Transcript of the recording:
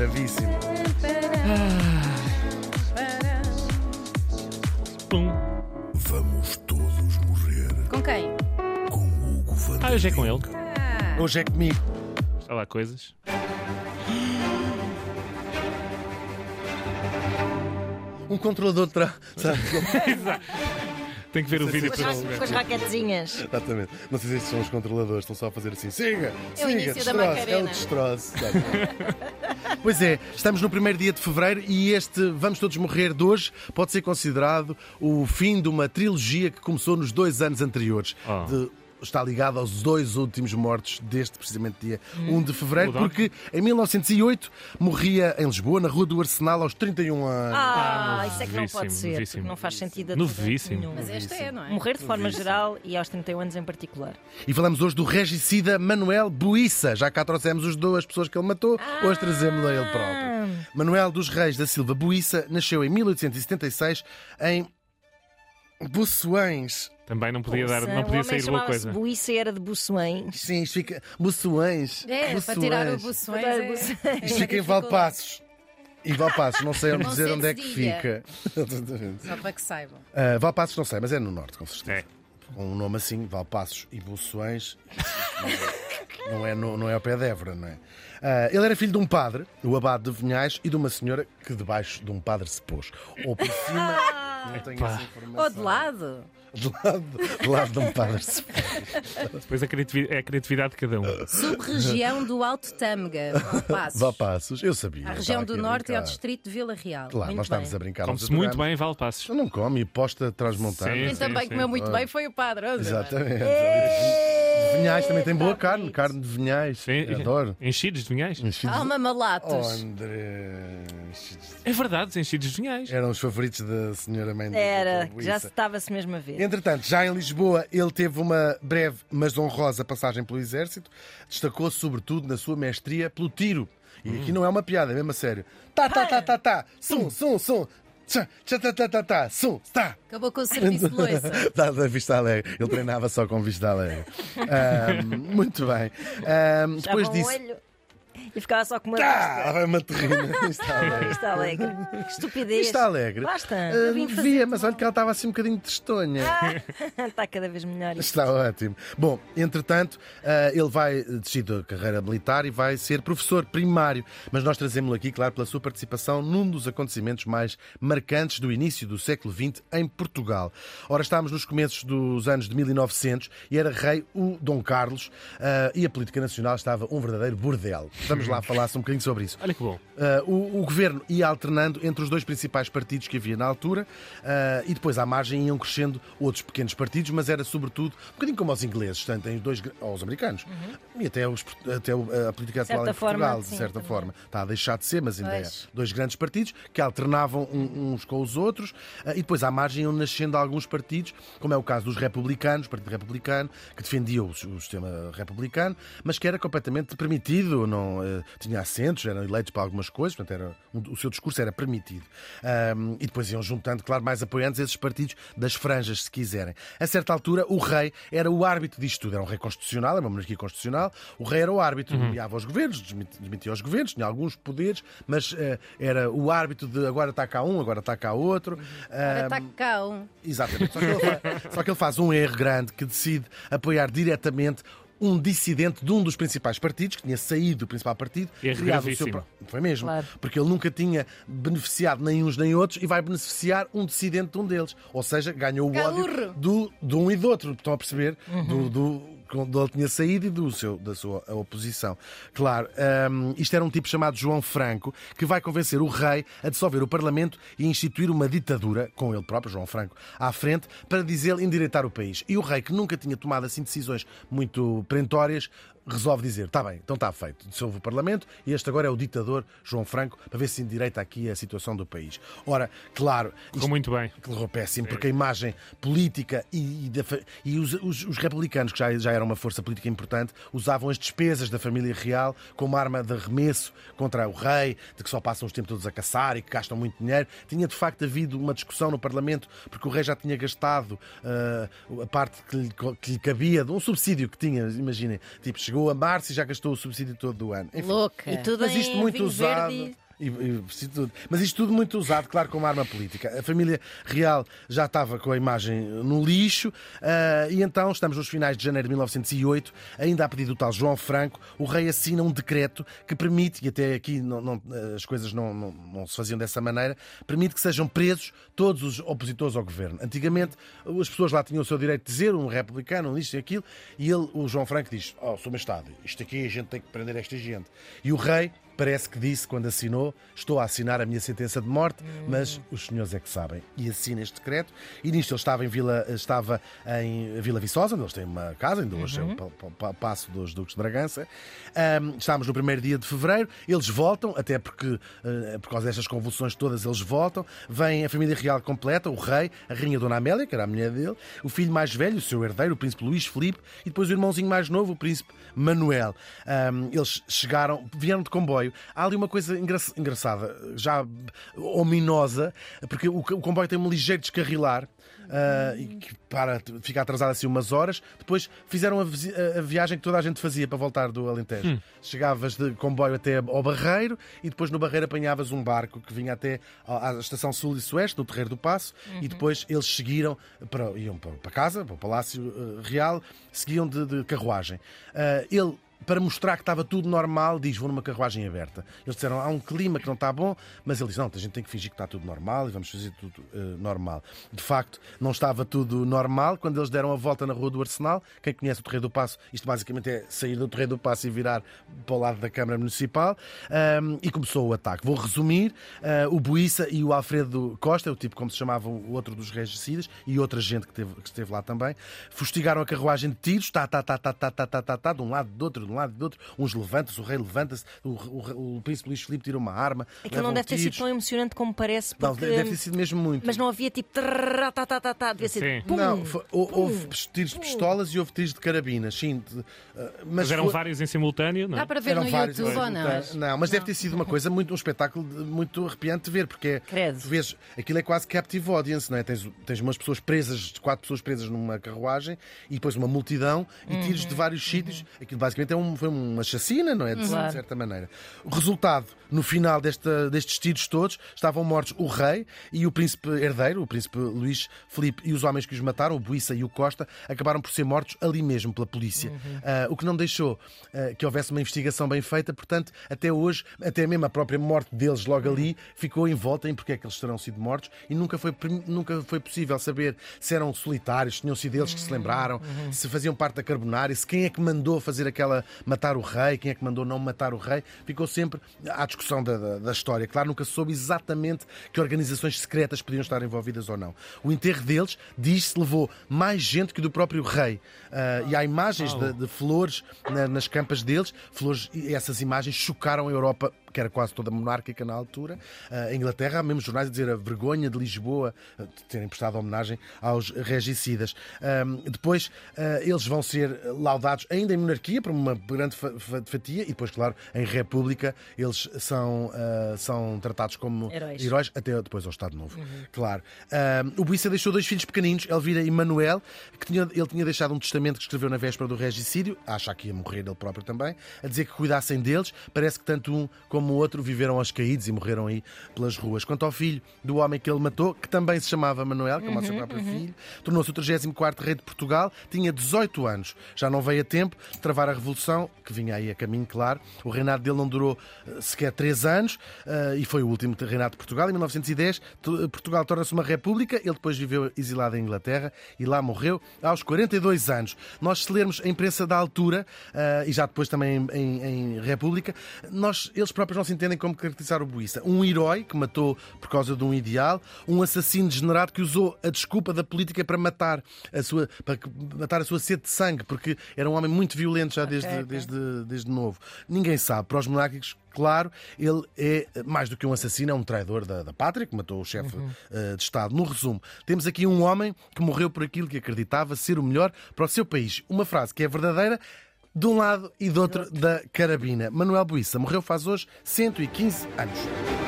gravíssimo. Pum. Vamos todos morrer Com quem? com Hugo Van Ah, hoje é com ele. Ah, Hoje é comigo. Está lá coisas. Um controlador de tra... sabe? Tem que ver o vídeo para com as raquetezinhas. Exatamente. Não sei se estes são os controladores, estão só a fazer assim. Siga! É siga, destroço, É o destroço. Pois é, estamos no primeiro dia de fevereiro e este Vamos Todos Morrer de hoje pode ser considerado o fim de uma trilogia que começou nos dois anos anteriores. Oh. De- está ligado aos dois últimos mortos deste precisamente dia 1 de fevereiro, porque em 1908 morria em Lisboa, na Rua do Arsenal, aos 31 anos. Ah, isso é que não novíssimo, pode ser. novíssimo. Não faz sentido. Novíssimo. nenhum. Mas esta é, não é? Morrer de forma geral e aos 31 anos em particular. E falamos hoje do regicida Manuel Buissa. Já cá trouxemos as duas pessoas que ele matou, hoje trazemos a ele próprio. Manuel dos Reis da Silva Buissa nasceu em 1876 em Buçoães. Também não podia, dar, não podia sair boa coisa. Buíça era de Buçoães. Sim, isto fica. Buçoães. É, para tirar o buções. Para É, buções. é Isto fica em. Valpassos. E Valpassos, não sei onde Não dizer sei onde é que diga. fica. Só para que saibam. Ah, Valpassos não sei, mas é no norte, com certeza. É. Com um nome assim, Valpassos e Buçoães, não é, não é ao pé de Évora, não é? Ah, ele era filho de um padre, o abade de Vinhais, e de uma senhora que debaixo de um padre se pôs. Ou por cima, não tenho essa informação. Ou de lado. De lado, de lado de um padre se pôs. Depois a criatividade, é a criatividade de cada um. Sub-região do Alto Tâmega. Valpassos. Valpassos, eu sabia. A região do Norte e ao brincar. distrito de Vila Real. Claro, Muito nós estávamos bem. a brincar. Come-se muito bem em Valpassos. Eu não come e posta transmontana. Sim, Quem também sim. comeu muito bem foi o padre. Exatamente. De Vinhais também tem boa carne, carne de Vinhais. Sim. Adoro. Enchidos de vinhais. Enchidos- Alma Oh, malatos. André. enchidos de- É verdade, enchidos de vinhais. Eram os favoritos da senhora mãe do Era, Dr. que já Luísa. estava-se mesmo a ver. Entretanto, já em Lisboa, ele teve uma breve, mas honrosa passagem pelo Exército. Destacou-se, sobretudo, na sua mestria pelo tiro. E aqui não é uma piada, é mesmo a sério. Tá, tá, tá, tá, tá. Sum, sum, sum. Tchá, tchá, tá, tá, tá, tá. Sum, tá. Acabou com o serviço de loiça. Dá da Vista Alegre. Ele treinava só com Vista Alegre. Muito bem. Depois disso. olho e ficava só com uma Ah, vai uma terrina. Está alegre. vista alegre. Que estupidez. Está alegre. Basta. Ah, eu vim fazer via, de mas olha que ela estava assim um bocadinho testonha. Está cada vez melhor isto. Está ótimo. Bom, entretanto, ah, ele vai desistir da carreira militar e vai ser professor primário. Mas nós trazemos-lo aqui, claro, pela sua participação num dos acontecimentos mais marcantes do início do século XX em Portugal. Ora, estávamos nos começos dos anos de 1900 e era rei o Dom Carlos ah, e a política nacional estava um verdadeiro bordel. Vamos lá falar um bocadinho sobre isso. Olha que bom. Uh, o, o governo ia alternando entre os dois principais partidos que havia na altura uh, e depois à margem iam crescendo outros pequenos partidos, mas era sobretudo um bocadinho como aos ingleses, tanto em dois, aos americanos e até, os, até a política atual Uhum. em Portugal, forma, de certa também. forma. Está a deixar de ser, mas ainda Pois. é. Dois grandes partidos que alternavam um- uns com os outros uh, e depois à margem iam nascendo alguns partidos, como é o caso dos republicanos, o Partido Republicano, que defendia o, o sistema republicano, mas que era completamente permitido, não uh, tinha assentos, eram eleitos para algumas coisas, portanto era, um- o seu discurso era permitido. Um, e depois iam juntando, claro, mais apoiantes esses partidos das franjas, se quiserem. A certa altura, o rei era o árbitro disto tudo. Era um rei constitucional, era uma monarquia constitucional. O rei era o árbitro, nomeava os governos, demitia os governos, tinha alguns poderes, mas eh, era o árbitro de agora está cá um, agora está cá outro. Agora Um, está cá um. Exatamente. Só que, ele faz, só que ele faz um erro grande que decide apoiar diretamente um dissidente de um dos principais partidos, que tinha saído do principal partido, Erro criado o seu Foi mesmo. Claro. Porque ele nunca tinha beneficiado nem uns nem outros e vai beneficiar um dissidente de um deles. Ou seja, ganhou o ódio do, de um e do outro. Estão a perceber? Do, do, quando ele tinha saído e do seu, da sua oposição. Claro, hum, isto era um tipo chamado João Franco, que vai convencer o rei a dissolver o Parlamento e instituir uma ditadura, com ele próprio, João Franco, à frente, para dizer endireitar o país. E o rei, que nunca tinha tomado assim decisões muito perentórias, resolve dizer: está bem, então está feito, dissolve o Parlamento e este agora é o ditador João Franco, para ver se endireita aqui a situação do país. Ora, claro, Ficou muito bem. Correu péssimo, porque a imagem política e, e da e os, os- os republicanos, que já, já eram uma força política importante, usavam as despesas da família real como arma de arremesso contra o rei, de que só passam os tempos todos a caçar e que gastam muito dinheiro. Tinha de facto havido uma discussão no Parlamento, porque o rei já tinha gastado ah, a parte que lhe, que lhe cabia, de um subsídio que tinha, imaginem, tipo, Chegou a março e já gastou o subsídio todo do ano. Enfim, Louca. E tudo mas isto em muito usado. verde. E, e. Mas isto tudo muito usado, claro, como arma política. A família real já estava com a imagem no lixo ah, e então estamos nos finais de janeiro de 1908, ainda a pedido do tal João Franco, o rei assina um decreto que permite, e até aqui não- não- as coisas não, não- se faziam dessa maneira, permite que sejam presos todos os opositores ao governo. Antigamente as pessoas lá tinham o seu direito de dizer, um republicano, um isto e aquilo, e ele, o João Franco diz, oh, Sr. Majestade, isto aqui a gente tem que prender esta gente. E o rei parece que disse quando assinou: Estou a assinar a minha sentença de morte, mas os senhores é que sabem. E assina este decreto. E nisto ele estava em Vila, estava em Vila Viçosa, onde eles têm uma casa, ainda hoje é o pa- pa- pa- passo dos Duques de Bragança. Ahm, estávamos no primeiro dia de fevereiro, eles voltam, até porque eh, por causa destas convulsões todas, eles voltam. Vem a família real completa, o rei, a rainha Dona Amélia, que era a mulher dele, o filho mais velho, o seu herdeiro, o príncipe Luís Filipe, e depois o irmãozinho mais novo, o príncipe Manuel. Ahm, eles chegaram, vieram de comboio. Há ali uma coisa engra- engraçada, já ominosa, porque o, o comboio tem um ligeiro descarrilar. ah, e que para ficar atrasado assim umas horas. Depois fizeram a, visi- a- viagem que toda a gente fazia para voltar do Alentejo. Chegavas de comboio até ao Barreiro e depois no Barreiro apanhavas um barco que vinha até à, estação sul e sueste, no Terreiro do Passo, e depois eles seguiram, para, iam para, casa, para o Palácio eh, Real, seguiam de, de carruagem. Ah, ele para mostrar que estava tudo normal, diz: Vou numa carruagem aberta. Eles disseram: Há um clima que não está bom, mas ele diz: Não, a gente tem que fingir que está tudo normal e vamos fazer tudo eh, normal. De facto, não estava tudo normal. Quando eles deram a volta na Rua do Arsenal, quem conhece o Terreiro do Passo, isto basicamente é sair do Terreiro do Passo e virar para o lado da Câmara Municipal, ahm, e começou o ataque. Vou resumir: ah, o Buíça e o Alfredo Costa, o tipo como se chamava o outro dos regicidas, e outra gente que, teve- que esteve lá também, fustigaram a carruagem de tiros, tá, tá, tá, tá, tá, tá, tá, tá, tá, de um lado, do outro, de um lado, do outro. Uns levantam-se, o rei levanta-se, o, o- o príncipe Luís Filipe tira uma arma. Aquilo não deve ter sido tiros. tão emocionante como parece, Não, porque... deve ter sido mesmo muito. Mas não havia tipo... tá, tá, tá, tá, devia ser pum, Não, foi- pum, houve tiros de pistolas e houve tiros de carabinas, sim. de- ah, mas Mas eram foi- vários em simultâneo, não é? Dá para ver Eram no vários, YouTube não ou não? Não, mas deve ter sido uma coisa muito, um espetáculo de- muito arrepiante de ver, porque é, Credo. tu vês, aquilo é quase captive audience, não é? Tens, tens umas pessoas presas, quatro pessoas presas numa carruagem e depois uma multidão e tiros de vários sítios. Aquilo basicamente é um, foi uma chacina, não é? De, Claro. certa maneira. O resultado, no final desta, destes tiros todos, estavam mortos o rei e o príncipe herdeiro, o príncipe Luís Filipe, e os homens que os mataram, o Buíça e o Costa, acabaram por ser mortos ali mesmo pela polícia. Ah, o que não deixou ah, que houvesse uma investigação bem feita, portanto, até hoje, até mesmo a própria morte deles logo ali ficou em volta em porque é que eles terão sido mortos e nunca foi, nunca foi possível saber se eram solitários, se tinham sido eles que se lembraram, se faziam parte da Carbonária, se quem é que mandou fazer aquela matar o rei, quem é que mandou não matar o rei, ficou sempre à discussão da, da, da história. Claro, nunca se soube exatamente que organizações secretas podiam estar envolvidas ou não. O enterro deles, diz-se, levou mais gente que do próprio rei. Ah, e há imagens de, de flores na- nas campas deles, flores, e essas imagens chocaram a Europa que era quase toda monárquica na altura. Ah, a Inglaterra, há mesmo jornais a dizer a vergonha de Lisboa ah, de terem prestado homenagem aos regicidas. Depois, ah, eles vão ser laudados ainda em monarquia, por uma grande fa- fa- fatia, e depois, claro, em república, eles são, são tratados como Heróis. até depois ao Estado Novo. Claro. Ah, o Buíça deixou dois filhos pequeninos, Elvira e Manuel, que tinha, ele tinha deixado um testamento que escreveu na véspera do regicídio, acha que ia morrer ele próprio também, a dizer que cuidassem deles. Parece que tanto um como o outro viveram aos caídos e morreram aí pelas ruas. Quanto ao filho do homem que ele matou, que também se chamava Manuel, como o seu próprio filho, tornou-se o 34 rei de Portugal, tinha 18 anos. Já não veio a tempo de travar a revolução, que vinha aí a caminho, claro. O reinado dele não durou eh, sequer 3 anos eh, e foi o último reinado de Portugal. Em 1910, tu- Portugal torna-se uma república. Ele depois viveu exilado em Inglaterra e lá morreu aos 42 anos. Nós, se lermos a imprensa da altura eh, e já depois também em, em- em República, nós, eles próprios não se entendem como caracterizar o Buíça. Um herói que matou por causa de um ideal, um assassino degenerado que usou a desculpa da política para matar a sua, para matar a sua sede de sangue, porque era um homem muito violento já desde, ok. desde, desde novo. Ninguém sabe. Para os monárquicos, claro, ele é mais do que um assassino, é um traidor da, da pátria, que matou o chefe eh, de Estado. No resumo, temos aqui um homem que morreu por aquilo que acreditava ser o melhor para o seu país. Uma frase que é verdadeira. De um lado e do outro da carabina. Manuel Buíça morreu faz hoje 115 anos.